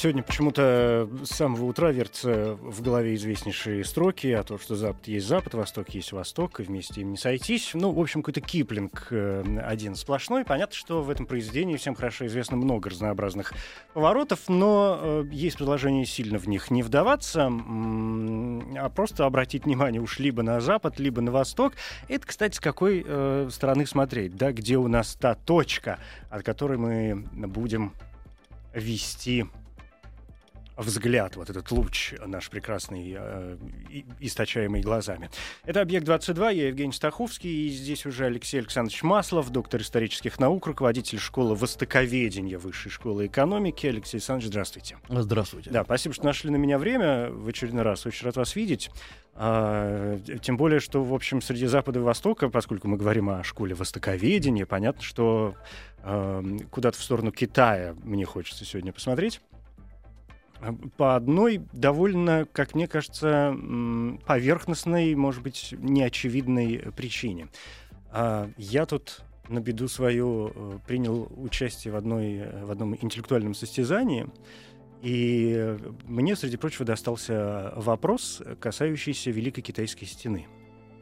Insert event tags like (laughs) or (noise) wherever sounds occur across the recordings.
Сегодня почему-то с самого утра вертятся в голове известнейшие строки о том, что Запад есть Запад, Восток есть Восток, и вместе им не сойтись. Ну, в общем, какой-то киплинг э, один сплошной. Понятно, что в этом произведении всем хорошо известно много разнообразных поворотов, но э, есть предложение сильно в них не вдаваться, а просто обратить внимание уж либо на Запад, либо на Восток. Это, кстати, с какой э, стороны смотреть, да, где у нас та точка, от которой мы будем вести взгляд, вот этот луч наш прекрасный, э, источаемый глазами. Это «Объект-22», я Евгений Стаховский, и здесь уже Алексей Александрович Маслов, доктор исторических наук, руководитель школы востоковедения Высшей школы экономики. Алексей Александрович, здравствуйте. Здравствуйте. Да, спасибо, что нашли на меня время в очередной раз. Очень рад вас видеть. А, тем более, что, в общем, среди Запада и Востока, поскольку мы говорим о школе востоковедения, понятно, что а, куда-то в сторону Китая мне хочется сегодня посмотреть. По одной довольно, как мне кажется, поверхностной, может быть, неочевидной причине. А, Я тут на беду свою э, принял участие в, одной, э, в одном интеллектуальном состязании, и мне, среди прочего, достался вопрос, касающийся Великой Китайской стены.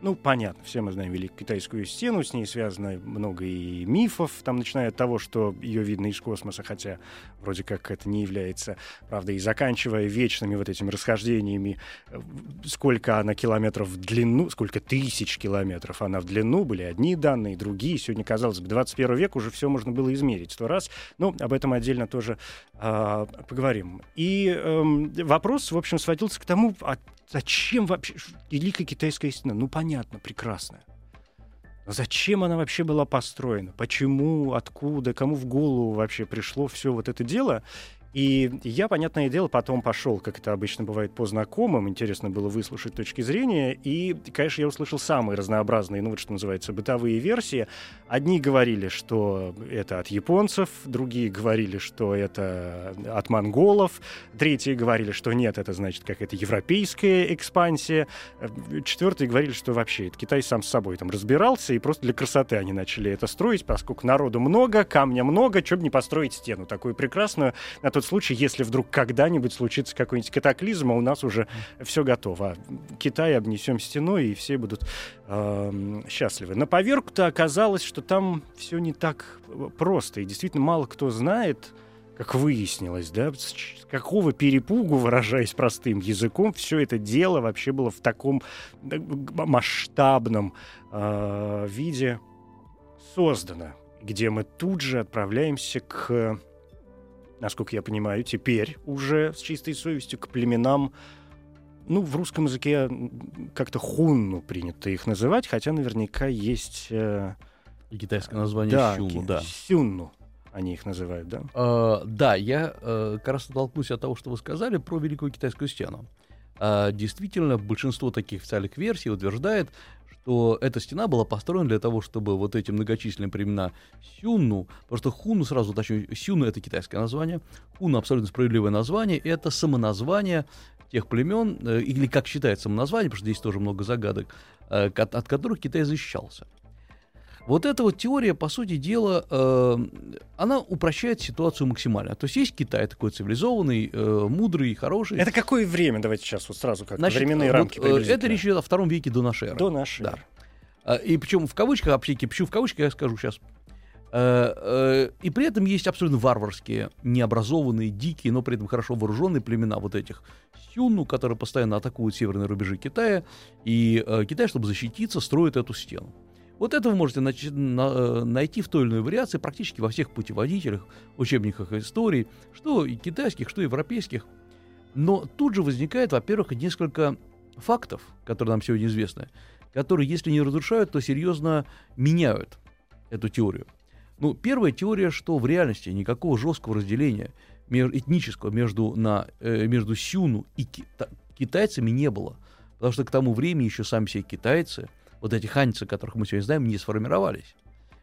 Ну, понятно, все мы знаем Великую Китайскую стену, с ней связано много и мифов, там, начиная от того, что ее видно из космоса, хотя вроде как это не является правдой, и заканчивая вечными вот этими расхождениями, э, сколько она километров в длину, сколько тысяч километров она в длину, были одни данные, другие. Сегодня, казалось бы, 21 век, уже все можно было измерить сто раз, но об этом отдельно тоже а, поговорим. И эм, вопрос, в общем, сводился к тому, а зачем вообще Великая Китайская стена? Ну, понятно, прекрасная. Зачем она вообще была построена? Почему, откуда, кому в голову вообще пришло все вот это дело? И я, понятное дело, потом пошел, как это обычно бывает, по знакомым. Интересно было выслушать точки зрения. И, конечно, я услышал самые разнообразные, ну вот что называется, бытовые версии. Одни говорили, что это от японцев, другие говорили, что это от монголов, третьи говорили, что нет, это значит какая-то европейская экспансия, Э, четвертые говорили, что вообще это Китай сам с собой там разбирался, и просто для красоты они начали это строить, поскольку народу много, камня много, что бы не построить стену такую прекрасную, на тот случай, если вдруг когда-нибудь случится какой-нибудь катаклизм, а у нас уже все готово. А Китай обнесем стеной, и все будут эм, счастливы. На поверку-то оказалось, что там все не так э, просто, и действительно мало кто знает, как выяснилось, да, с какого перепугу, выражаясь простым языком, все это дело вообще было в таком э, масштабном э, виде создано, где мы тут же отправляемся к, насколько я понимаю, теперь уже с чистой совестью к племенам ну, в русском языке как-то хунну принято их называть, хотя наверняка есть... э, китайское название да, Сюну, да. сюнну они их называют, да? Э, да, я э, как раз оттолкнусь от того, что вы сказали про Великую Китайскую стену. А, действительно, большинство таких официальных версий утверждает, что эта стена была построена для того, чтобы вот эти многочисленные племена Сюнну, потому что Хуну, сразу уточню, Сюну — это китайское название, Хуну — абсолютно справедливое название, это самоназвание тех племен, э, или как считается самоназвание, потому что здесь тоже много загадок, э, от которых Китай защищался. Вот эта вот теория, по сути дела, э, она упрощает ситуацию максимально. То есть есть Китай такой цивилизованный, э, мудрый, хороший. Это какое время? Давайте сейчас вот сразу как Значит, временные вот, рамки э. Это речь идет о втором веке до нашей эры. До нашей Да. А, И причем в кавычках, аптеки, почему в кавычках, я скажу сейчас. И при этом есть абсолютно варварские, необразованные, дикие, но при этом хорошо вооруженные племена вот этих сюнну, которые постоянно атакуют северные рубежи Китая. И э, Китай, чтобы защититься, строит эту стену. Вот это вы можете нач- на- э, найти в той или иной вариации практически во всех путеводителях, учебниках истории, что и китайских, что и европейских. Но тут же возникает, во-первых, несколько фактов, которые нам сегодня известны, которые, если не разрушают, то серьезно меняют эту теорию. Ну, первая теория, что в реальности никакого жесткого разделения этнического между, на, э, между Сюну и кита- китайцами не было. Потому что к тому времени еще сами все китайцы, вот эти ханьцы, которых мы сегодня знаем, не сформировались.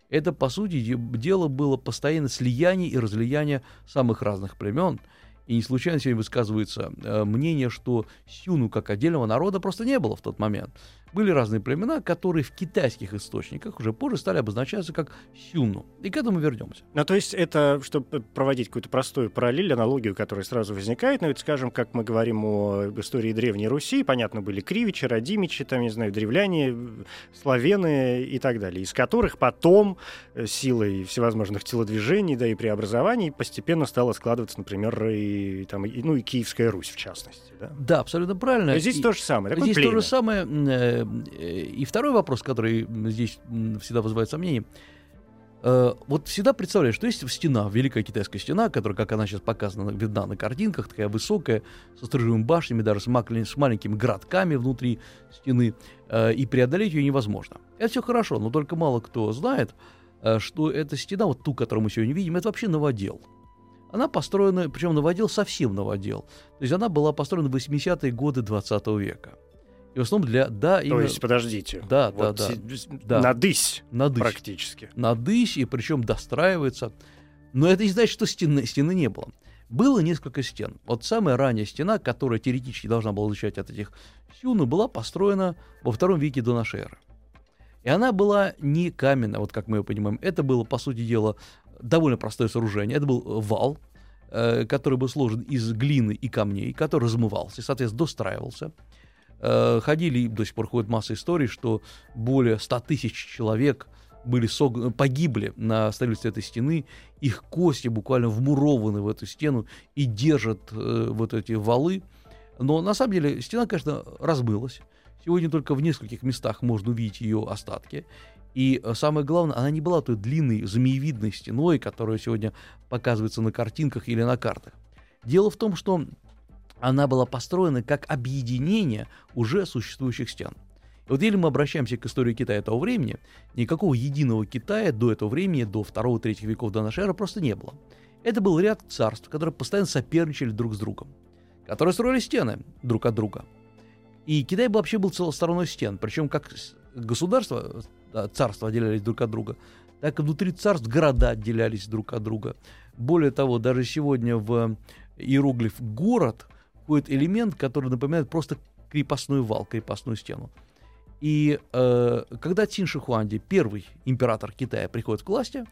Это, по сути дела, было постоянное слияние и разлияние самых разных племен – и не случайно сегодня высказывается э, мнение, что Сюну как отдельного народа просто не было в тот момент. Были разные племена, которые в китайских источниках уже позже стали обозначаться как Сюну. И к этому вернемся. Ну, то есть это, чтобы проводить какую-то простую параллель, аналогию, которая сразу возникает, ну, это, скажем, как мы говорим о истории Древней Руси, понятно, были Кривичи, Радимичи, там, не знаю, древляне, славяны и так далее, из которых потом э, силой всевозможных телодвижений, да, и преобразований постепенно стало складываться, например, и, там, и, ну, и Киевская Русь, в частности. Да, да абсолютно правильно. Но здесь и, то же самое. Здесь племя. то же самое э, и второй вопрос, который здесь всегда вызывает сомнения. Э, вот всегда представляешь, что есть стена, Великая Китайская стена, которая, как она сейчас показана, видна на картинках, такая высокая, со сторожевыми башнями, даже с, с маленькими городками внутри стены, э, и преодолеть ее невозможно. Это все хорошо, но только мало кто знает, э, что эта стена, вот ту, которую мы сегодня видим, это вообще новодел. Она построена, причем новодел совсем новодел. То есть она была построена в 80-е годы 20 века. И в основном для... Да, именно... То есть, подождите. Да, вот да, да. Надысь. Надысь. Практически. Надысь, и причем достраивается. Но это не значит, что стены, стены не было. Было несколько стен. Вот самая ранняя стена, которая теоретически должна была защищать от этих сюны, была построена во втором веке до нашей эры. И она была не каменная, вот как мы ее понимаем. Это было, по сути дела, довольно простое сооружение. Это был вал, э, который был сложен из глины и камней, который размывался, соответственно, достраивался. Э, ходили, до сих пор ходит масса историй, что более 100 тысяч человек были сог... погибли на строительстве этой стены, их кости буквально вмурованы в эту стену и держат э, вот эти валы. Но на самом деле стена, конечно, размылась. Сегодня только в нескольких местах можно увидеть ее остатки. И э, самое главное, она не была той длинной змеевидной стеной, которая сегодня показывается на картинках или на картах. Дело в том, что она была построена как объединение уже существующих стен. И вот если мы обращаемся к истории Китая того времени, никакого единого Китая до этого времени, до 2-3 веков до нашей эры просто не было. Это был ряд царств, которые постоянно соперничали друг с другом, которые строили стены друг от друга. И Китай вообще был целостороной стен, причем как государства, царства отделялись друг от друга, так и внутри царств города отделялись друг от друга. Более того, даже сегодня в иероглиф «город» входит элемент, который напоминает просто крепостной вал, крепостную стену. И э, когда Цин Шихуанди, первый император Китая, приходит к власти,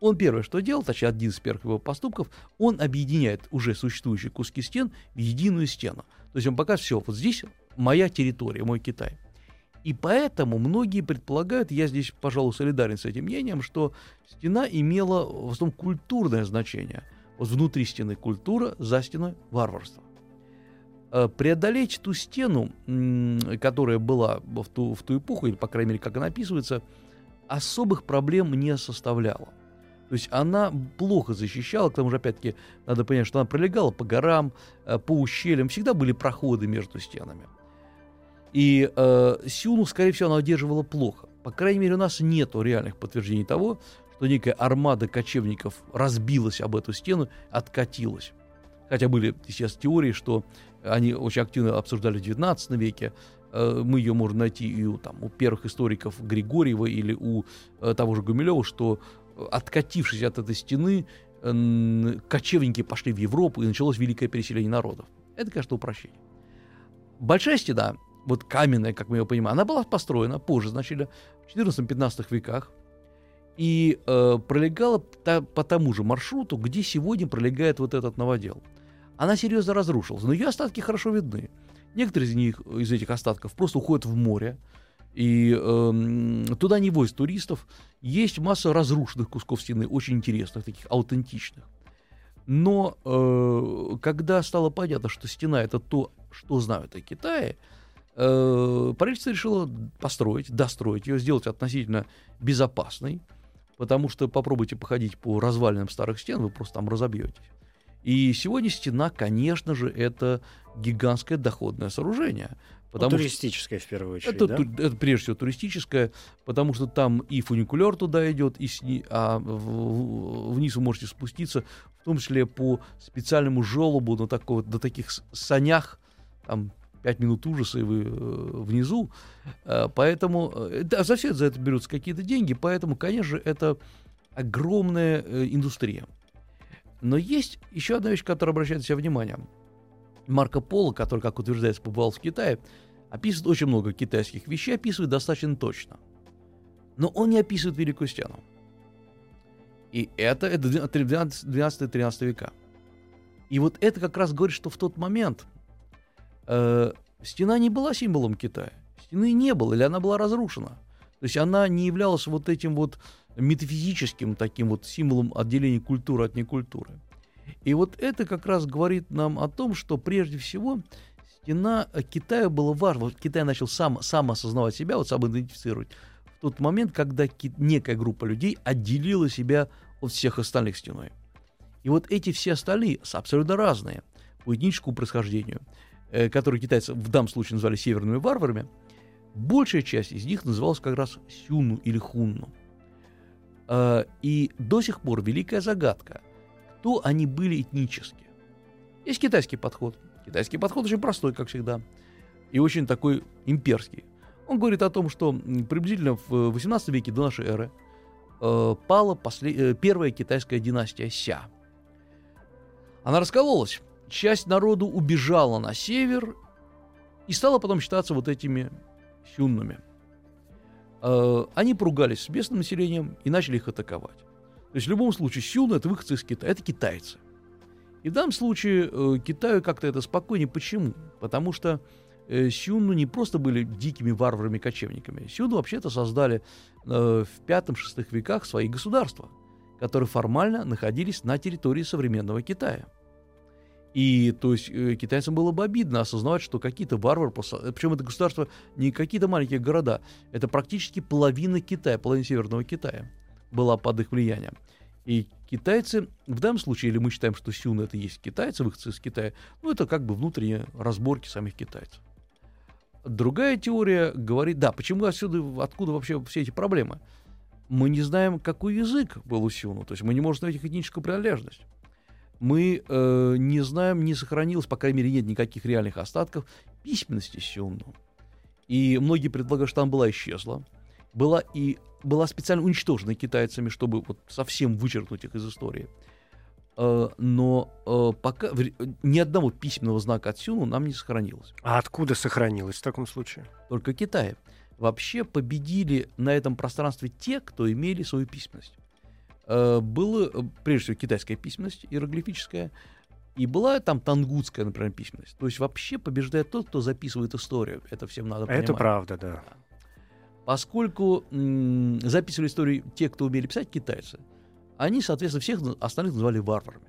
он первое, что делал, точнее, один из первых его поступков, он объединяет уже существующие куски стен в единую стену. То есть он показывает, все, вот здесь моя территория, мой Китай. И поэтому многие предполагают, я здесь, пожалуй, солидарен с этим мнением, что стена имела в основном культурное значение. Вот внутри стены культура, за стеной варварство. Э, преодолеть ту стену, которая была в ту, в ту эпоху, или, по крайней мере, как она описывается, особых проблем не составляла. То есть она плохо защищала, к тому же, опять-таки, надо понять, что она пролегала по горам, э, по ущельям, всегда были проходы между стенами. И э, Сюну, скорее всего, она удерживала плохо. По крайней мере, у нас нет реальных подтверждений того, что некая армада кочевников разбилась об эту стену, откатилась. Хотя были сейчас теории, что они очень активно обсуждали в XIX веке. Э, мы ее можем найти и у, там, у первых историков Григорьева или у э, того же Гумилева, что э, откатившись от этой стены, кочевники пошли в Европу и началось великое переселение народов. Это, конечно, упрощение. Большая стена, вот каменная, как мы ее понимаем, она была построена позже, значит, в 14-15 веках и э, пролегала та, по тому же маршруту, где сегодня пролегает вот этот новодел она серьезно разрушилась. Но ее остатки хорошо видны. Некоторые из них, из этих остатков просто уходят в море, и э, туда не возят туристов. Есть масса разрушенных кусков стены, очень интересных, таких аутентичных. Но э, когда стало понятно, что стена это то, что знают о Китае, э, правительство решило построить, достроить ее, сделать относительно безопасной, потому что попробуйте походить по развалинам старых стен, вы просто там разобьетесь. И сегодня стена, конечно же, это гигантское доходное сооружение, Потому ну, туристическая в первую очередь, это, да? это прежде всего туристическая, потому что там и фуникулер туда идет, и сни, а в, вниз вы можете спуститься, в том числе по специальному желобу на такого, до таких санях, там 5 минут ужаса, и вы э, внизу. Э, поэтому э, да, за все за это берутся какие-то деньги, поэтому, конечно же, это огромная э, индустрия. Но есть еще одна вещь, которая обращает себя внимание. Марко Поло, который, как утверждается, побывал в Китае, описывает очень много китайских вещей, описывает достаточно точно. Но он не описывает Великую Стену. И это, это 12-13 века. И вот это как раз говорит, что в тот момент э, стена не была символом Китая. Стены не было, или она была разрушена. То есть она не являлась вот этим вот метафизическим таким вот символом отделения культуры от некультуры. И вот это как раз говорит нам о том, что прежде всего стена Китая была важна. Вот Китай начал сам, сам осознавать себя, вот сам идентифицировать в тот момент, когда некая группа людей отделила себя от всех остальных стеной. И вот эти все остальные, абсолютно разные по этническому происхождению, э, которые китайцы в данном случае назвали северными варварами, большая часть из них называлась как раз сюну или хунну. Э, и до сих пор великая загадка – кто они были этнически. Есть китайский подход. Китайский подход очень простой, как всегда, и очень такой имперский. Он говорит о том, что приблизительно в 18 веке до нашей эры э, пала послед... Э, первая китайская династия Ся. Она раскололась. Часть народу убежала на север и стала потом считаться вот этими сюннами. Э, они поругались с местным населением и начали их атаковать. То есть в любом случае Сюн это выходцы из Китая, это китайцы. И в данном случае э, Китаю как-то это спокойнее. Почему? Потому что э, Сюнну не просто были дикими варварами-кочевниками. Сюнну вообще-то создали в V-VI веках свои государства, которые формально находились на территории современного Китая. И то есть э, китайцам было бы обидно осознавать, что какие-то варвары, причем это государство не какие-то маленькие города, это практически половина Китая, половина Северного Китая была под их влиянием. И китайцы, в данном случае, или мы считаем, что Сюн это есть китайцы, выходцы из Китая, ну это как бы внутренние разборки самих китайцев. Другая теория говорит, да, почему отсюда, откуда вообще все эти проблемы? Мы не знаем, какой язык был у Сюну, то есть мы не можем найти этническую принадлежность. Мы э, не знаем, не сохранилось, по крайней мере, нет никаких реальных остатков письменности Сюну. И многие предполагают, что там была исчезла. Была и была специально уничтожена китайцами, чтобы вот совсем вычеркнуть их из истории. Э, но э, пока ни одного письменного знака от Сюну нам не сохранилось. А откуда сохранилось в таком случае? Только Китай. Вообще победили на этом пространстве те, кто имели свою письменность. Э, было, прежде всего, китайская письменность, иероглифическая, и была там тангутская, например, письменность. То есть вообще побеждает тот, кто записывает историю. Это всем надо понимать. Это правда, да. Поскольку м- записывали историю те, кто умели писать, китайцы, они, соответственно, всех остальных называли варварами.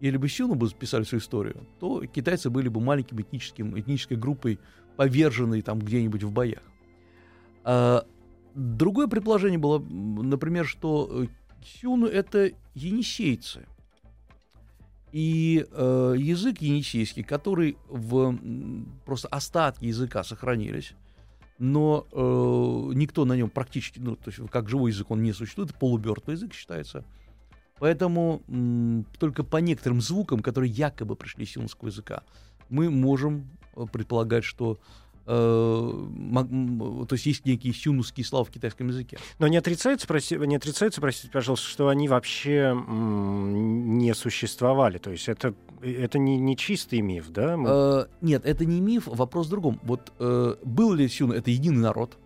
Если бы Сюну бы писали свою историю, то китайцы были бы маленьким этническим, этнической группой, поверженной там где-нибудь в боях. А, другое предположение было, например, что э, Сюну — это енисейцы. И э, язык енисейский, который в просто остатки языка сохранились, но э, никто на нем практически, ну, то есть как живой язык он не существует, полубертвый язык считается. Поэтому м, только по некоторым звукам, которые якобы пришли с юнского языка, мы можем э, предполагать, что то есть есть некие сюнусские слова в китайском языке. Но не отрицается, проси, не отрицается, простите, пожалуйста, что они вообще не существовали. То есть это это не, не чистый миф, да? Мы... Э, нет, это не миф, вопрос в другом. Вот э, был ли Сюн это единый народ,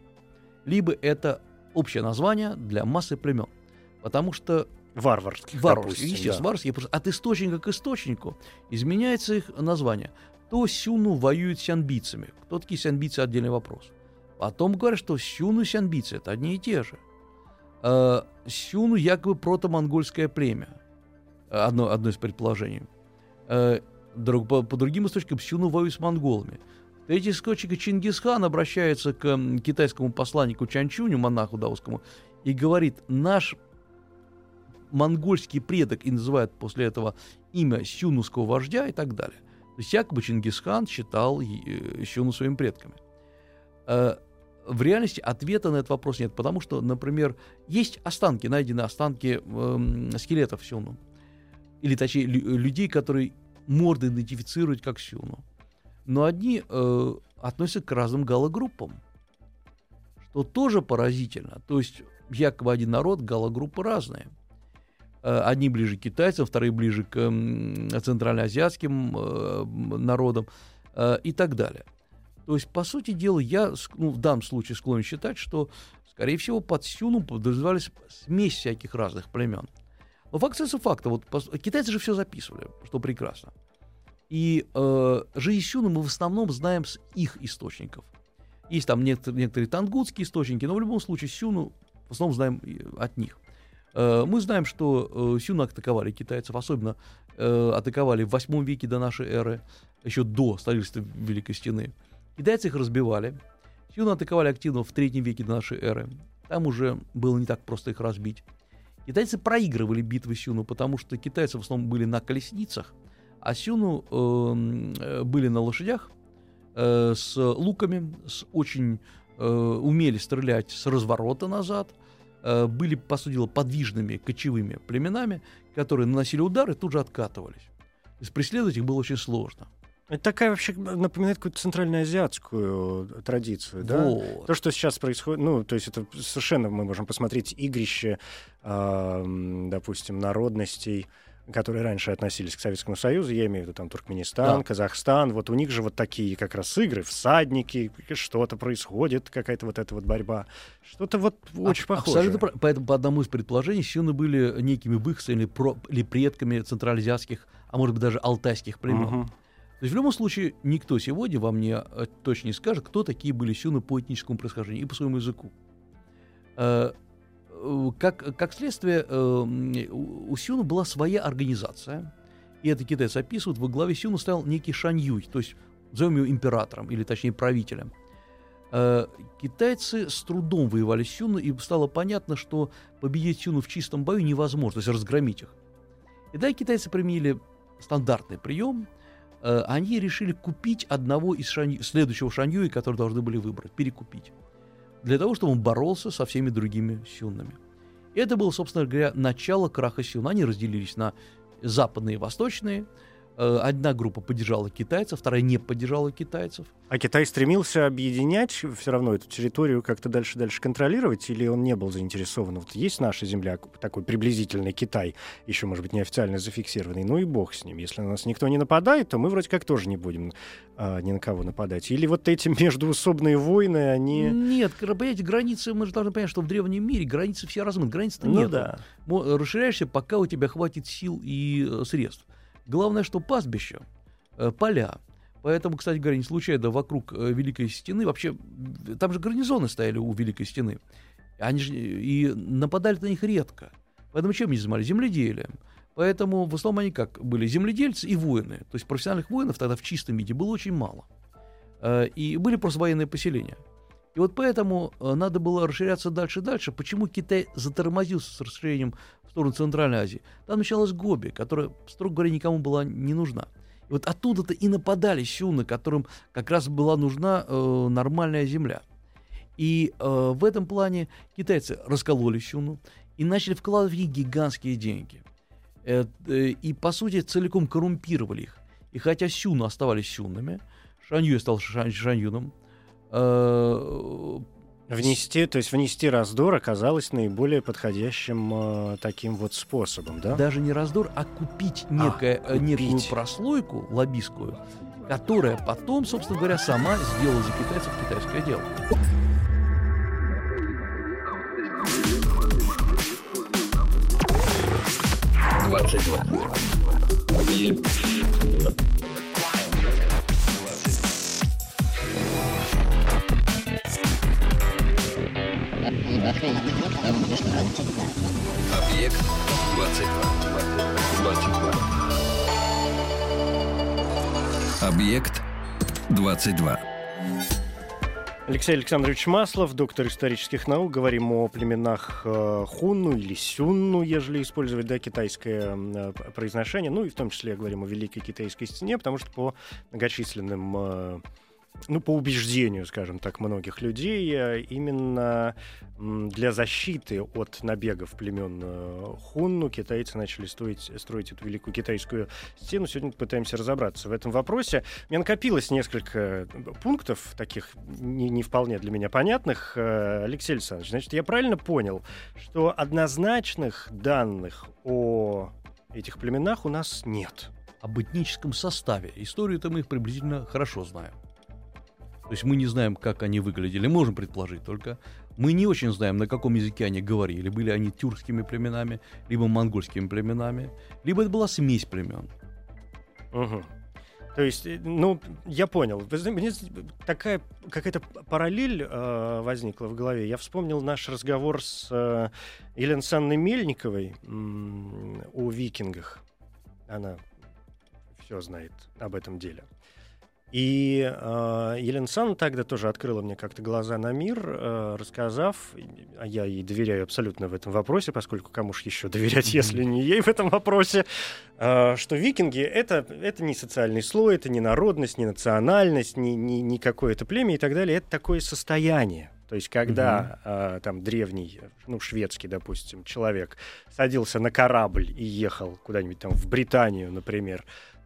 либо это общее название для массы племен. Потому что Варварских, варварских, естественно, да. варварских, от источника к источнику изменяется их название. То Сюну воюют с сянбийцами. Кто такие сянбийцы, отдельный вопрос. Потом говорят, что Сюну и сянбийцы — это одни и те же. Э, Сюну якобы протомонгольское племя. Одно, одно из предположений. Э, друг, по, по другим источникам Сюну воюет с монголами. Третий источник Чингисхан обращается к китайскому посланнику Чанчуню, монаху даосскому, и говорит, наш монгольский предок, и называет после этого имя сюнуского вождя и так далее. То есть якобы Чингисхан считал э, Сюну своими предками. Э, в реальности ответа на этот вопрос нет, потому что, например, есть останки, найдены останки э, скелетов Сюну. Или точнее, людей, которые можно идентифицировать как Сюну. Но одни э, относятся к разным галогруппам, что тоже поразительно. То есть якобы один народ, галогруппы разные. Э, одни ближе к китайцам, вторые ближе к центральноазиатским э, народам э, и так далее. То есть, по сути дела, я ну, в данном случае склонен считать, что, скорее всего, под Сюну подразумевались смесь всяких разных племен. Но факт остается факта. Вот, китайцы же все записывали, что прекрасно. И э, жизнь Сюна мы в основном знаем с их источников. Есть там некоторые, некоторые тангутские источники, но в любом случае Сюну в основном знаем от них. Э, мы знаем, что э, Сюна атаковали китайцев, особенно э, атаковали в 8 веке до нашей эры, еще до строительства Великой Стены. Китайцы их разбивали. Сюна атаковали активно в 3 веке до нашей эры. Там уже было не так просто их разбить. Китайцы проигрывали битвы Сюну, потому что китайцы в основном были на колесницах, а Сюну э, были на лошадях э, с луками, с очень э, умели стрелять с разворота назад, были, по сути дела, подвижными кочевыми племенами, которые наносили удары и тут же откатывались. То есть преследовать их было очень сложно. Это такая вообще напоминает какую-то центральноазиатскую традицию, да? Вот. То, что сейчас происходит, ну, то есть это совершенно мы можем посмотреть игрище, э, допустим, народностей, которые раньше относились к Советскому Союзу, я имею в виду там Туркменистан, да. Казахстан, вот у них же вот такие как раз игры, всадники, что-то происходит, какая-то вот эта вот борьба, что-то вот очень а, похоже. Абсолютно, поэтому по одному из предположений сионы были некими выходцами про, или предками центральноазиатских, а может быть даже алтайских племен. Угу. То есть в любом случае никто сегодня вам не э, точно не скажет, кто такие были сюны по этническому происхождению и по своему языку. Э, э, как, как следствие, у Сюна была своя организация, и это китайцы описывают, во главе Сюна стоял некий Шаньюй, то есть назовем его императором, или точнее правителем. Китайцы с трудом воевали с Сюну, и стало понятно, что победить Сюну в чистом бою невозможно, то есть разгромить их. И да, китайцы применили стандартный прием – Э, они решили купить одного из шань... следующего Шаньюи, который должны были выбрать, перекупить, для того, чтобы он боролся со всеми другими сюннами. Это было, собственно говоря, начало краха сюн. Они разделились на западные и восточные – одна группа поддержала китайцев, вторая не поддержала китайцев. А Китай стремился объединять все равно эту территорию, как-то дальше-дальше контролировать, или он не был заинтересован? Вот есть наша земля, такой приблизительный Китай, еще, может быть, неофициально зафиксированный, ну и бог с ним. Если на нас никто не нападает, то мы вроде как тоже не будем а, ни на кого нападать. Или вот эти (laughs) междуусобные войны, они... Нет, понимаете, границы, мы же должны понять, что в древнем мире границы все размыты, границ-то ну, нет. Да. Расширяешься, пока у тебя хватит сил и э, средств. Главное, что пастбище, э, поля. Поэтому, кстати говоря, не случайно вокруг э, Великой Стены, вообще, там же гарнизоны стояли у Великой Стены. Они же и нападали на них редко. Поэтому чем они занимались? Земледелием. Поэтому в основном они как были земледельцы и воины. То есть профессиональных воинов тогда в чистом виде было очень мало. Э, и были просто военные поселения. И вот поэтому надо было расширяться дальше и дальше. Почему Китай затормозился с расширением сторону Центральной Азии, там началась Гоби, которая, строго говоря, никому была не нужна. И вот оттуда-то и нападали сюны, которым как раз была нужна э, нормальная земля. И э, в этом плане китайцы раскололи сюну и начали вкладывать в них гигантские деньги. Э, э, и, по сути, целиком коррумпировали их. И хотя сюны оставались сюнами, Шанью стал шань, шаньюном, э, Внести, то есть внести раздор оказалось наиболее подходящим э, таким вот способом, да? Даже не раздор, а купить, некое, а, купить. некую прослойку лоббистскую, которая потом, собственно говоря, сама сделала за китайцев китайское дело. Двадцать два. Объект 22. 22. Объект 22. Алексей Александрович Маслов, доктор исторических наук. Говорим о племенах э, Хунну или Сюнну, ежели использовать да, китайское э, произношение. Ну и в том числе говорим о Великой Китайской стене, потому что по многочисленным э, ну, по убеждению, скажем так, многих людей, э, именно для защиты от набегов племен э, Хунну китайцы начали строить, строить эту великую китайскую стену. Сегодня пытаемся разобраться в этом вопросе. У меня накопилось несколько пунктов, таких не, не вполне для меня понятных. Э, Алексей Александрович, значит, я правильно понял, что однозначных данных о этих племенах у нас нет? Об этническом составе. Историю-то мы их приблизительно хорошо знаем. То есть мы не знаем, как они выглядели, можем предположить только. Мы не очень знаем, на каком языке они говорили. Были они тюркскими племенами, либо монгольскими племенами, либо это была смесь племен. Угу. То есть, э, ну, я понял. Мне такая какая-то параллель э, возникла в голове. Я вспомнил наш разговор с э, Еленой Санной Мельниковой м- о викингах. Она все знает об этом деле. И э, Елена Сан тогда тоже открыла мне как-то глаза на мир, э, рассказав, а я ей доверяю абсолютно в этом вопросе, поскольку кому ж еще доверять, если не ей в этом вопросе, э, что викинги это, это не социальный слой, это не народность, не национальность, не, не, не какое-то племя и так далее, это такое состояние. То есть, когда uh-huh. э, там древний, ну, шведский, допустим, человек садился на корабль и ехал куда-нибудь там в Британию, например,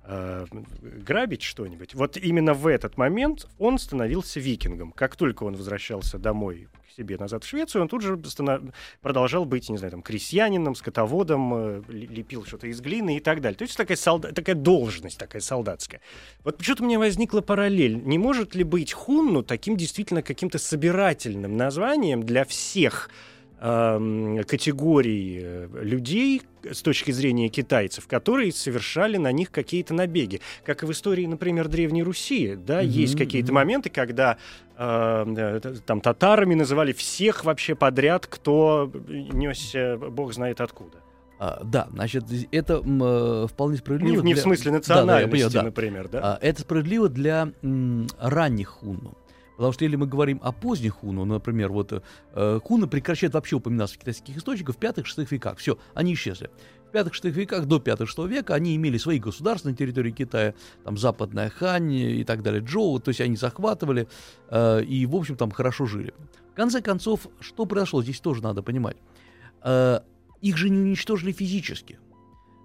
э, грабить что-нибудь, вот именно в этот момент он становился викингом. Как только он возвращался домой к себе назад в Швецию, он тут же станов... продолжал быть, не знаю, там, крестьянином, скотоводом, э, лепил что-то из глины и так далее. То есть такая, солда... такая должность, такая солдатская. Вот почему-то у меня возникла параллель. Не может ли быть хунну таким действительно каким-то собирательным названием для всех категорий э, людей с точки зрения китайцев, которые совершали на них какие-то набеги. Как и в истории, например, Древней Руси. Да, mm-hmm, есть какие-то mm-hmm. моменты, когда э, там татарами называли всех вообще подряд, кто несся бог знает откуда. А, да, значит, это э, вполне справедливо. Не, не для... в смысле национальности, да, да, понял, да. например, да? А, это справедливо для м, ранних хунну. Потому что если мы говорим о поздних хуну, например, вот э, хуны прекращают вообще упоминаться в китайских источниках в 5-6 веках. Все, они исчезли. В 5-6 веках, до 5-6 века, они имели свои государства на территории Китая, там Западная Хань и так далее, Джоу, то есть они захватывали э, и, в общем, там хорошо жили. В конце концов, что произошло, здесь тоже надо понимать. Э, их же не уничтожили физически.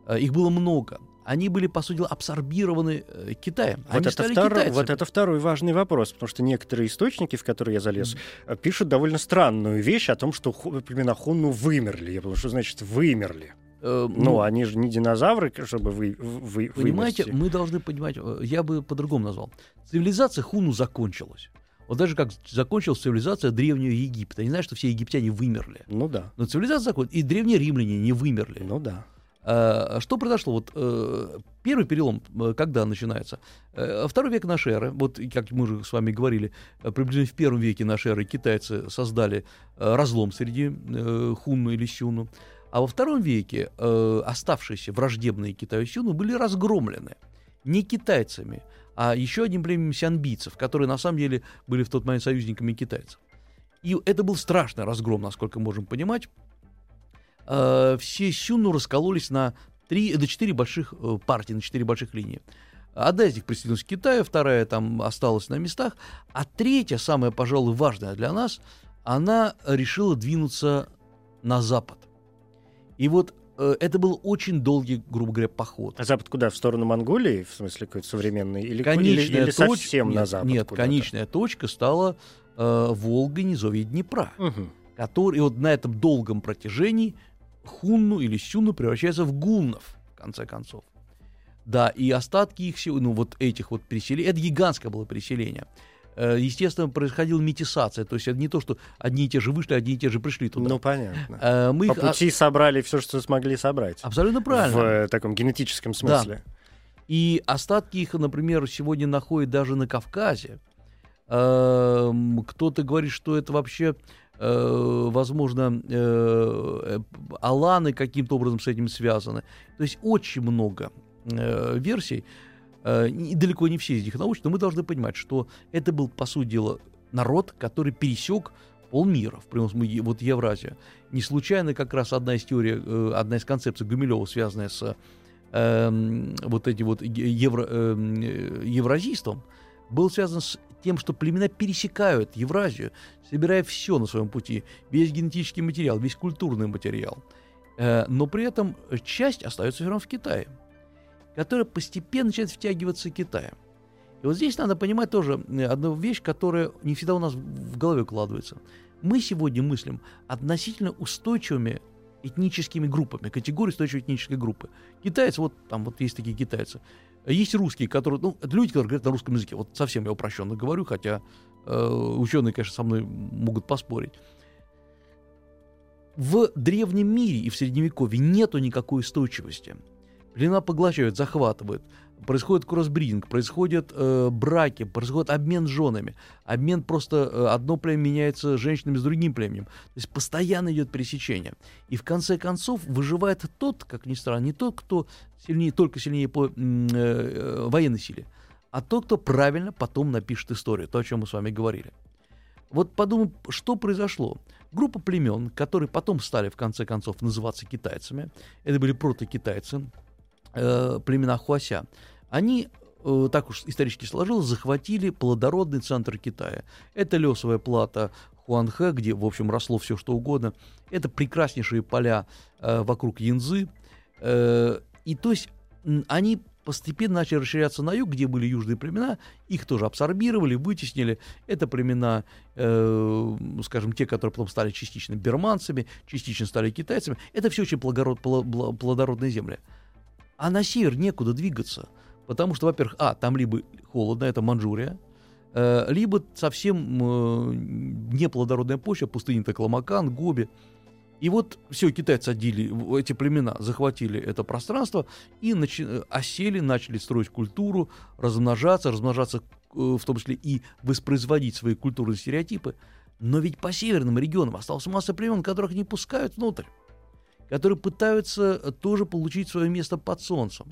Э, их было много они были, по сути дела, абсорбированы э, Китаем. Вот, это втор... вот это второй важный вопрос, потому что некоторые источники, в которые я залез, mm-hmm. пишут довольно странную вещь о том, что племена Хунну вымерли. Я подумал, что значит вымерли? Э, ну, ну, они же не динозавры, чтобы вы, вы Понимаете, вымерти. мы должны понимать, я бы по-другому назвал. Цивилизация Хуну закончилась. Вот даже как закончилась цивилизация Древнего Египта. Я не знаю, что все египтяне вымерли. Ну да. Но цивилизация закончилась. И древние римляне не вымерли. Ну да. Э, что произошло? Вот э, первый перелом, э, когда начинается? Второй век нашей эры, вот как мы уже с вами говорили, приблизительно в первом веке нашей эры китайцы создали разлом среди хунну или сюну, а во втором веке оставшиеся враждебные Китаю сюну были разгромлены не китайцами, а еще одним племенем сянбийцев, которые на самом деле были в тот момент союзниками китайцев. И это был страшный разгром, насколько можем понимать, э, все сюну раскололись на три, на четыре больших э, партии, на четыре больших линии. Одна из них присоединилась к Китаю, вторая там осталась на местах, а третья, самая, пожалуй, важная для нас, она решила двинуться на запад. И вот э, это был очень долгий, грубо говоря, поход. А запад куда? В сторону Монголии, в смысле какой-то современный? Или, конечная или, или точ... совсем нет, на запад? Нет, конечная точка стала э, Волга, низовье Днепра. Угу. Который вот на этом долгом протяжении хунну или сюну превращается в гуннов, в конце концов. Да, и остатки их, ну вот этих вот переселений, это гигантское было переселение. Э, естественно, происходила метисация, то есть это не то, что одни и те же вышли, одни и те же пришли туда. Ну, понятно. Э, мы По их... пути собрали все, что смогли собрать. Абсолютно правильно. В э, таком генетическом смысле. Да. И остатки их, например, сегодня находят даже на Кавказе. Эм, кто-то говорит, что это вообще Э, возможно, э, аланы каким-то образом с этим связаны. То есть очень много э, версий, и далеко не все из них научны, но мы должны понимать, что это был, по сути дела, народ, который пересек полмира, в прямом смысле, вот Евразия. Не случайно как раз одна из теорий, э, одна из концепций Гумилева, связанная с э, вот этим вот евро, э, евразийством, был связан с тем, что племена пересекают Евразию, собирая все на своем пути, весь генетический материал, весь культурный материал. Э, но при этом часть остается все равно в Китае, которая постепенно начинает втягиваться Китаем. И вот здесь надо понимать тоже э, одну вещь, которая не всегда у нас в голове укладывается. Мы сегодня мыслим относительно устойчивыми этническими группами, категории устойчивой этнической группы. Китайцы, вот там вот есть такие китайцы. Есть русские, которые, ну, это люди, которые говорят на русском языке. Вот совсем я упрощенно говорю, хотя э, ученые, конечно, со мной могут поспорить. В древнем мире и в средневековье нету никакой устойчивости. Племена поглощают, захватывают происходит кроссбридинг, происходят э, браки, происходит обмен женами. Обмен просто э, одно племя меняется женщинами с другим племенем. То есть постоянно идет пересечение. И в конце концов выживает тот, как ни странно, не тот, кто сильнее, только сильнее по э, э, военной силе, а тот, кто правильно потом напишет историю, то, о чем мы с вами говорили. Вот подумаем, что произошло. Группа племен, которые потом стали в конце концов называться китайцами, это были протокитайцы, э, племена Хуася, они э, так уж исторически сложилось, захватили плодородный центр Китая. Это лесовая плата Хуанхэ, где, в общем, росло все что угодно. Это прекраснейшие поля э, вокруг Янзы. Э, и то есть они постепенно начали расширяться на юг, где были южные племена, их тоже абсорбировали, вытеснили. Это племена, э, скажем, те, которые потом стали частично берманцами, частично стали китайцами. Это все очень плодород, плодородные земли. А на север некуда двигаться, потому что, во-первых, а, там либо холодно, это Манчжурия, э, либо совсем э, неплодородная почва, пустыня Такламакан, Гоби. И вот все, китайцы отдели, эти племена захватили это пространство и начи, осели, начали строить культуру, размножаться, размножаться э, в том числе и воспроизводить свои культурные стереотипы. Но ведь по северным регионам осталась масса племен, которых не пускают внутрь которые пытаются э, тоже получить свое место под солнцем,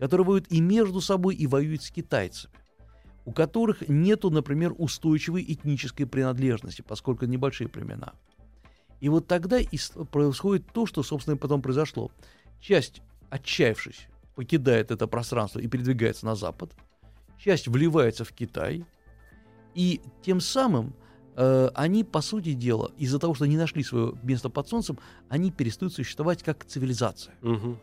которые воюют и между собой, и воюют с китайцами, у которых нету, например, устойчивой этнической принадлежности, поскольку небольшие племена. И вот тогда и происходит то, что, собственно, потом произошло. Часть, отчаявшись, покидает это пространство и передвигается на запад, часть вливается в Китай, и тем самым Э, они, по сути дела, из-за того, что не нашли свое место под солнцем, они перестают существовать как цивилизация. Угу.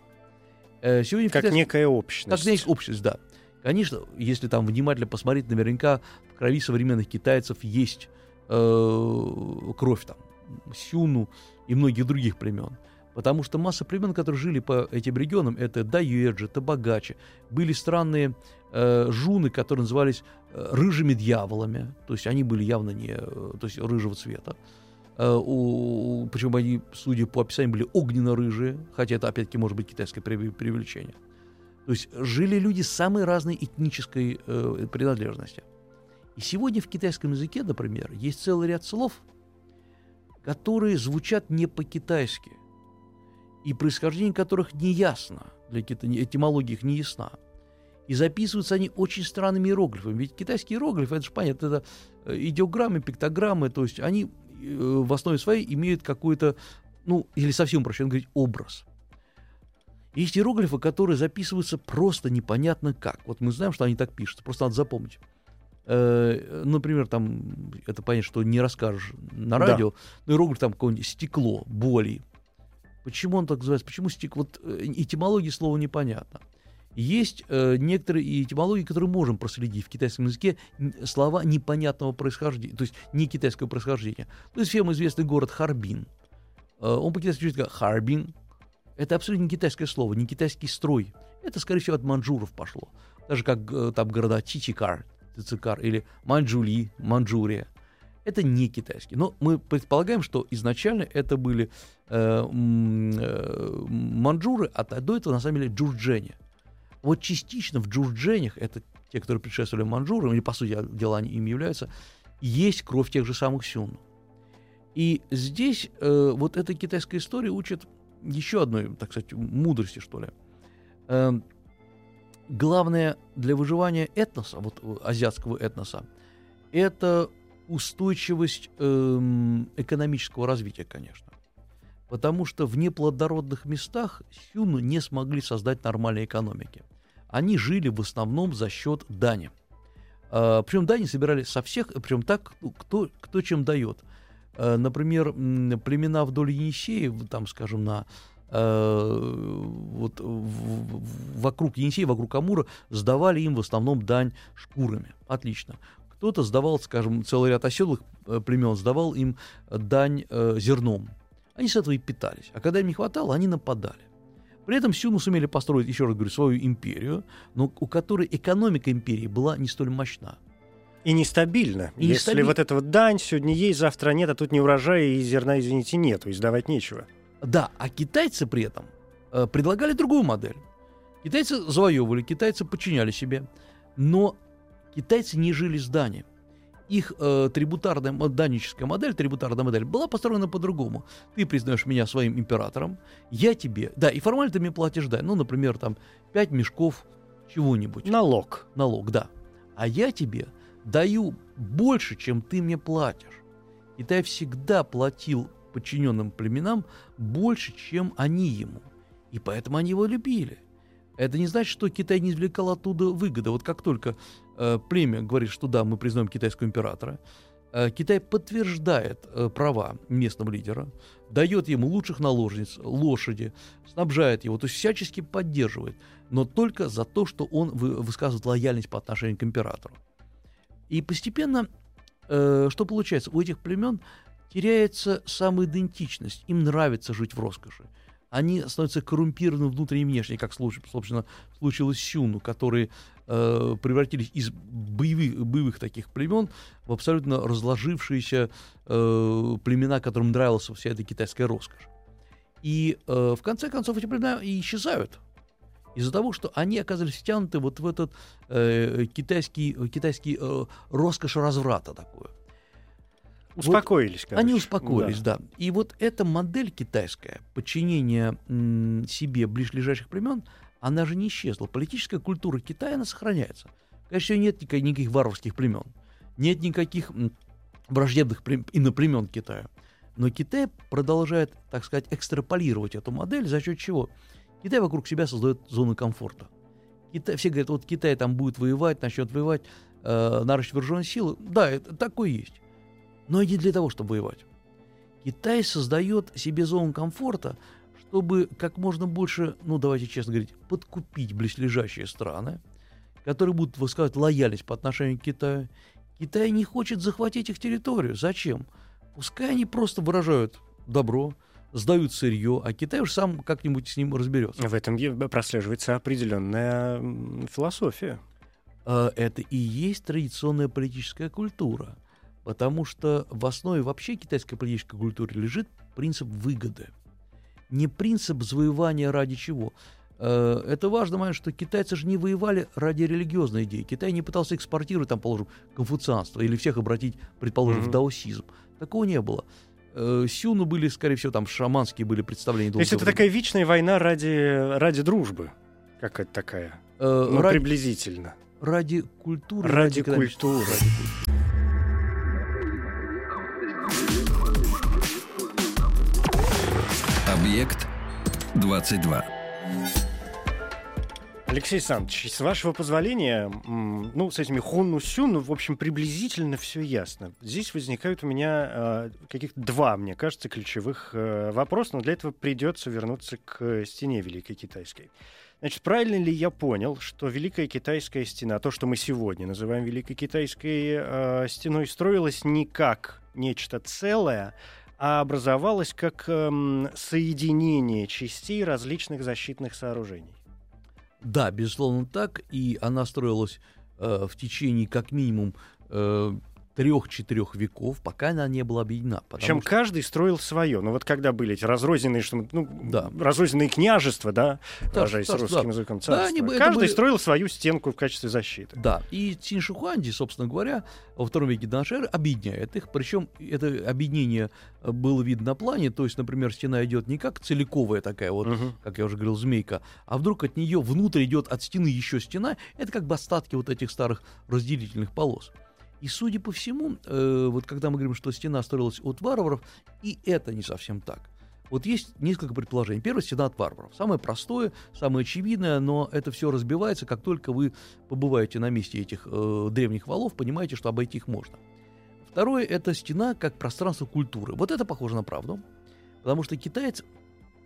Сегодня как некая общность. Как некая общность, да. Конечно, если там внимательно посмотреть, наверняка в крови современных китайцев есть э, кровь там, сюну и многих других племен. Потому что масса племен, которые жили по этим регионам, это Дайеджи, Табагачи, были странные э, жуны, которые назывались э, рыжими дьяволами, то есть они были явно не, э, то есть рыжего цвета. Э, у, почему они, судя по описанию, были огненно-рыжие, хотя это, опять-таки, может быть китайское преувеличение. То есть жили люди самой разной этнической э, принадлежности. И сегодня в китайском языке, например, есть целый ряд слов, которые звучат не по-китайски, и происхождение которых не ясно, для кита... этимология их не ясна. И записываются они очень странными иероглифами. Ведь китайские иероглифы, это же понятно, это э, идеограммы, пиктограммы, то есть они э, в основе своей имеют какой-то, ну, или совсем проще говорить, образ. Есть иероглифы, которые записываются просто непонятно как. Вот мы знаем, что они так пишутся, просто надо запомнить. Э, например, там, это понятно, что не расскажешь на радио, да. но иероглиф там какое-нибудь стекло, боли. Почему он так называется? Почему стекло? Вот этимология слова непонятна. Есть э, некоторые этимологии, которые можем проследить в китайском языке, слова непонятного происхождения, то есть не китайского происхождения. То есть всем известный город Харбин. Э, он по-китайски звучит как Харбин. Это абсолютно не китайское слово, не китайский строй. Это, скорее всего, от манжуров пошло. Даже как э, там города Чичикар, Цицикар или Манчжули, Манчжурия. Это не китайский. Но мы предполагаем, что изначально это были э, э, манжуры, а до этого на самом деле джурджени. Вот частично в джурдженях, это те, которые предшествовали манжурам, или, по сути дела, они ими являются, есть кровь тех же самых сюн. И здесь э, вот эта китайская история учит еще одной, так сказать, мудрости, что ли. Э, главное для выживания этноса, вот азиатского этноса, это устойчивость эм, экономического развития, конечно. Потому что в неплодородных местах сюны не смогли создать нормальной экономики. Они жили в основном за счет дани. А, причем дани собирали со всех, причем так, ну, кто, кто чем дает. А, например, племена вдоль Енисея, там, скажем, на э, вот вокруг Енисея, вокруг Амура, сдавали им в основном дань шкурами. Отлично. Кто-то сдавал, скажем, целый ряд оседлых э, племен сдавал им дань э, зерном. Они с этого и питались. А когда им не хватало, они нападали. При этом Сюну сумели построить, еще раз говорю, свою империю, но у которой экономика империи была не столь мощна. И нестабильно. И Если нестабиль- вот эта вот дань сегодня есть, завтра нет, а тут не урожая и зерна, извините, нету, издавать нечего. Да, а китайцы при этом э, предлагали другую модель. Китайцы завоевывали, китайцы подчиняли себе, но китайцы не жили с Дани. Их э, трибутарная, даническая модель, трибутарная модель была построена по-другому. Ты признаешь меня своим императором, я тебе, да, и формально ты мне платишь дань, ну, например, там, 5 мешков чего-нибудь. Налог. налог, да. А я тебе даю больше, чем ты мне платишь. Китай всегда платил подчиненным племенам больше, чем они ему. И поэтому они его любили. Это не значит, что Китай не извлекал оттуда выгоды. Вот как только э, племя говорит, что да, мы признаем китайского императора, э, Китай подтверждает э, права местного лидера, дает ему лучших наложниц, лошади, снабжает его, то есть всячески поддерживает, но только за то, что он вы- высказывает лояльность по отношению к императору. И постепенно, что получается, у этих племен теряется самоидентичность, им нравится жить в роскоши. Они становятся коррумпированы внутренне и внешне, как собственно случилось с Сюну, которые э, превратились из боевых, боевых таких племен в абсолютно разложившиеся э, племена, которым нравилась вся эта китайская роскошь. И э, в конце концов эти племена и исчезают из-за того, что они оказались втянуты вот в этот э, китайский, китайский э, роскошь разврата такую. Успокоились, короче. Они успокоились, да. И вот эта модель китайская, подчинение м, себе ближлежащих племен, она же не исчезла. Политическая культура Китая, она сохраняется. Конечно, нет никаких, никаких варварских племен, нет никаких враждебных плем- иноплемен Китая. Но Китай продолжает, так сказать, экстраполировать эту модель, за счет чего? Китай вокруг себя создает зону комфорта. Китай, все говорят, вот Китай там будет воевать, начнет воевать, э, наращивать вооруженные силы. Да, это такое есть. Но не для того, чтобы воевать. Китай создает себе зону комфорта, чтобы как можно больше, ну давайте честно говорить, подкупить близлежащие страны, которые будут высказывать лояльность по отношению к Китаю. Китай не хочет захватить их территорию. Зачем? Пускай они просто выражают добро, сдают сырье, а Китай уж сам как-нибудь с ним разберется. В этом прослеживается определенная философия. А, это и есть традиционная политическая культура. Потому что в основе вообще китайской политической культуры лежит принцип выгоды. Не принцип завоевания ради чего. Э, Это важно, момент, что китайцы же не воевали ради религиозной идеи. Китай не пытался экспортировать, там, положим, конфуцианство или всех обратить, предположим, Мгм. в даосизм. Такого не было. Э, Сюны были, скорее всего, там шаманские были представления. То есть это такая вечная война ради, ради дружбы. Как это такая? Э, Ну, ради, приблизительно. ради культуры. Ради экономической- культуры. ради культуры. Объект 22. Алексей Александрович, с вашего позволения, ну, с этими хунну сюну, в общем, приблизительно все ясно. Здесь возникают у меня э, каких-то два, мне кажется, ключевых э, вопроса, но для этого придется вернуться к стене Великой Китайской. Значит, правильно ли я понял, что Великая Китайская стена, то, что мы сегодня называем Великой Китайской э, стеной, строилась не как нечто целое, а образовалась как эм, соединение частей различных защитных сооружений? Да, безусловно так, и она строилась э, в течение как минимум э, трех-четырех веков, пока она не была объединена. Причем что- каждый строил свое. Ну вот когда были эти разрозненные, что ну, Да. разрозненные княжества, да, выражаясь царство, русским да. языком, Да, царства. они бы- это каждый были- строил свою стенку в качестве защиты. Да, и Циншихуанди, собственно говоря, во втором веке до нашей эры объединяет их, причем это объединение э, было видно на плане, то есть, например, стена идет не как целиковая такая вот, Мгм. как я уже говорил, змейка, а вдруг от нее внутрь идет от стены еще стена, это как бы остатки вот этих старых разделительных полос. И, судя по всему, э, вот когда мы говорим, что стена строилась от варваров, и это не совсем так. Вот есть несколько предположений. Первое, стена от варваров. Самое простое, самое очевидное, но это все разбивается, как только вы побываете на месте этих э, древних валов, понимаете, что обойти их можно. Второе, это стена как пространство культуры. Вот это похоже на правду, потому что китаец,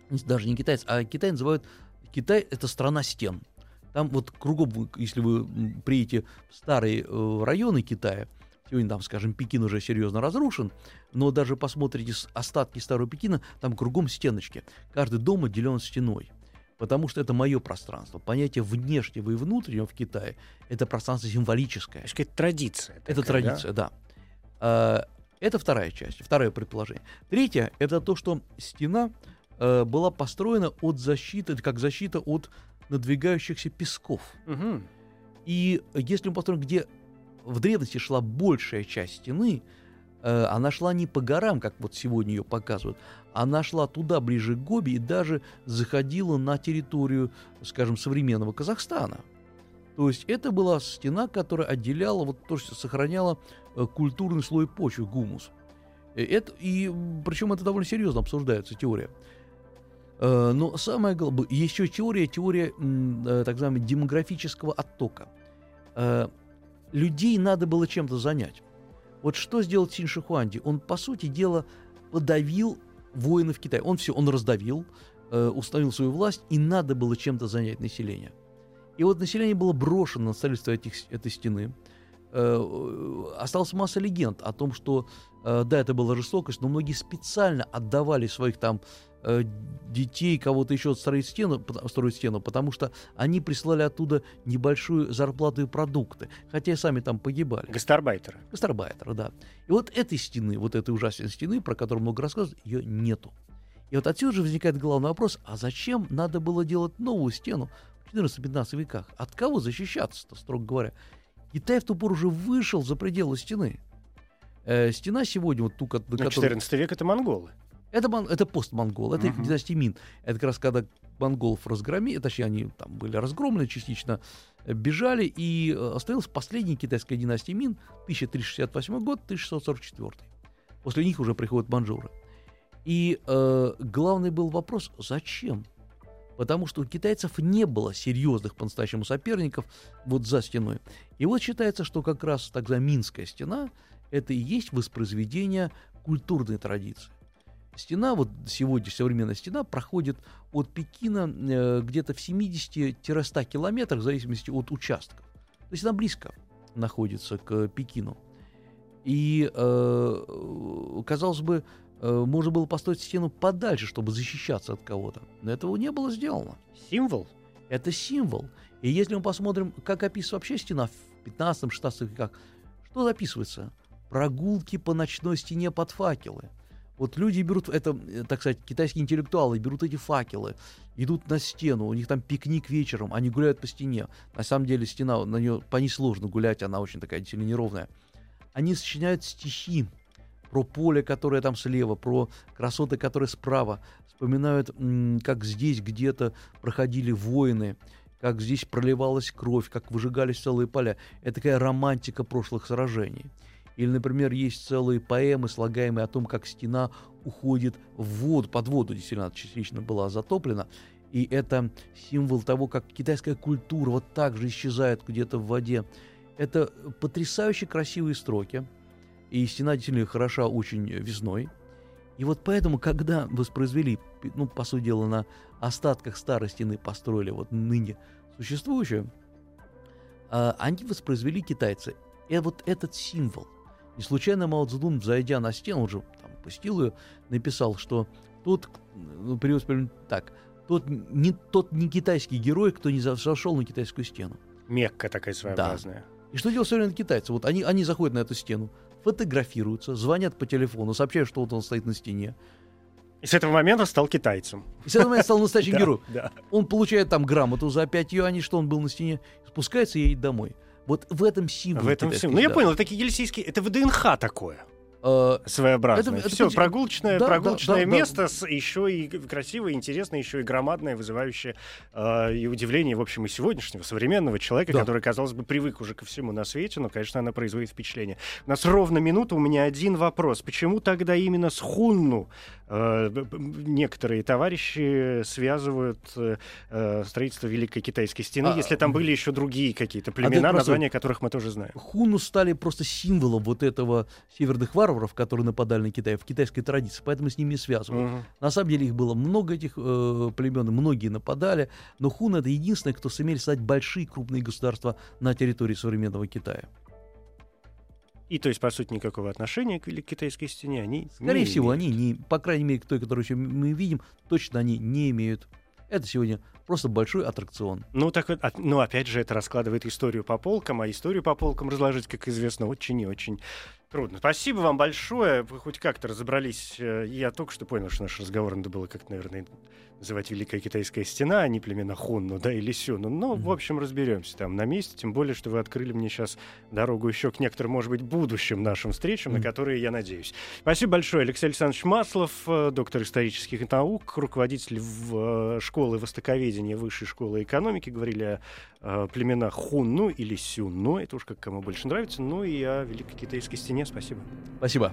даже не китаец, а Китай называют, Китай это страна стен. Там вот кругом, если вы приедете в старые э, районы Китая, Сегодня там, скажем, Пекин уже серьезно разрушен, но даже посмотрите остатки старого Пекина, там кругом стеночки. Каждый дом отделен стеной. Потому что это мое пространство. Понятие внешнего и внутреннего в Китае — это пространство символическое. То это традиция. Такая, это традиция, да. да. А, это вторая часть, второе предположение. Третье — это то, что стена э, была построена от защиты, как защита от надвигающихся песков. Угу. И если мы посмотрим, где в древности шла большая часть стены, э, она шла не по горам, как вот сегодня ее показывают, она шла туда, ближе к Гоби, и даже заходила на территорию, скажем, современного Казахстана. То есть это была стена, которая отделяла, вот то, что сохраняла э, культурный слой почвы, гумус. Э, это, и причем это довольно серьезно обсуждается теория. Но самое главное, еще теория, теория так называемого демографического оттока людей надо было чем-то занять. Вот что сделал Син Шихуанди? Он, по сути дела, подавил воинов Китая. Он все, он раздавил, э, установил свою власть, и надо было чем-то занять население. И вот население было брошено на строительство этих, этой стены. Э, осталась масса легенд о том, что, э, да, это была жестокость, но многие специально отдавали своих там Э, детей, кого-то еще строить стену, строить стену, потому что они присылали оттуда небольшую зарплату и продукты, хотя и сами там погибали. Гастарбайтеры. Гастарбайтеры, да. И вот этой стены, вот этой ужасной стены, про которую много рассказывают, ее нету. И вот отсюда же возникает главный вопрос, а зачем надо было делать новую стену в 14-15 веках? От кого защищаться-то, строго говоря? Китай в ту пору уже вышел за пределы стены. Э, стена сегодня, вот ту, которую... Ну, 14 век — это монголы. Это, это постмонгол, это uh-huh. династия Мин. Это как раз когда монголов разгромили, точнее, они там были разгромлены частично, э, бежали, и э, осталась последняя китайская династия Мин, 1368 год, 1644. После них уже приходят манжуры. И э, главный был вопрос, зачем? Потому что у китайцев не было серьезных по-настоящему соперников вот за стеной. И вот считается, что как раз тогда Минская стена – это и есть воспроизведение культурной традиции. Стена, вот сегодня современная стена, проходит от Пекина э, где-то в 70-100 километрах, в зависимости от участков. То есть она близко находится к Пекину. И, э, казалось бы, э, можно было построить стену подальше, чтобы защищаться от кого-то. Но этого не было сделано. Символ? Это символ. И если мы посмотрим, как описывается вообще стена в 15-16 веках, что записывается? Прогулки по ночной стене под факелы – вот люди берут, это, э, так сказать, китайские интеллектуалы берут эти факелы, идут на стену, у них там пикник вечером, они гуляют по стене. На самом деле стена, на нее по ней сложно гулять, она очень такая сильно неровная. Они сочиняют стихи про поле, которое там слева, про красоты, которые справа. Вспоминают, как здесь где-то проходили войны, как здесь проливалась кровь, как выжигались целые поля. Это такая романтика прошлых сражений. Или, например, есть целые поэмы, слагаемые о том, как стена уходит в воду, под воду действительно частично была затоплена. И это символ того, как китайская культура вот так же исчезает где-то в воде. Это потрясающе красивые строки. И стена действительно хороша очень весной. И вот поэтому, когда воспроизвели, ну, по сути дела, на остатках старой стены построили вот ныне существующую, а, они воспроизвели китайцы. И вот этот символ – не случайно Мао Цзэдун, зайдя на стену, он же там пустил ее, написал, что тот, ну, перевод так, тот не, тот не китайский герой, кто не зашел на китайскую стену. Мекка такая своеобразная. Да. И что делают современные китайцы? Вот они, они заходят на эту стену, фотографируются, звонят по телефону, сообщают, что вот он стоит на стене. И с этого момента стал китайцем. И с этого момента стал настоящим (laughs) героем. Он получает там грамоту за 5 юаней, что он был на стене, спускается и едет домой. Вот в этом символ. В этом символ. Ну, я понял, это кигельсийский, это ВДНХ такое. Э, Своеобразное. это- это Все, прогулочное, Да, да, прогулочное да, да. место, с еще и красивое, интересное, еще и громадное, вызывающее э, и удивление, в общем, и сегодняшнего современного человека, Да. который, казалось бы, привык уже ко всему на свете, но, конечно, она производит впечатление. У нас ровно минута, у меня один вопрос. Почему тогда именно с Хунну некоторые товарищи связывают э, э, строительство Великой Китайской стены, А, если там были еще другие какие-то ты племена, просто- названия которых мы тоже знаем? Хуну стали просто символом вот этого северных варваров, которые нападали на Китай в китайской традиции, поэтому с ними связывают. Мгм. На самом деле их было много этих э, племен, многие нападали, но хун это единственное, кто сумели создать большие крупные государства на территории современного Китая. И то есть, по сути, никакого отношения к Китайской стене они Скорее не всего, имеют. они не, по крайней мере, к той, которую еще мы видим, точно они не имеют. Это сегодня просто большой аттракцион. Ну, так вот, от- ну, опять же, это раскладывает историю по полкам, а историю по полкам разложить, как известно, очень и очень трудно. Спасибо вам большое. Вы хоть как-то разобрались. Э, Я только что понял, что наш разговор надо было как, наверное, называть Великая Китайская стена, а не племена Хунну, да, или Сюну. Но, в Мгм. общем, разберемся там на месте. Тем более, что вы открыли мне сейчас дорогу еще к некоторым, может быть, будущим нашим встречам, на которые я надеюсь. Спасибо большое. Алексей Александрович Маслов, э, доктор исторических наук, руководитель в, э, школы востоковедения Высшей школы экономики. Говорили о э, племенах Хунну или Сюнну, это уж как кому больше нравится, ну и о Великой Китайской стене. Спасибо. Спасибо.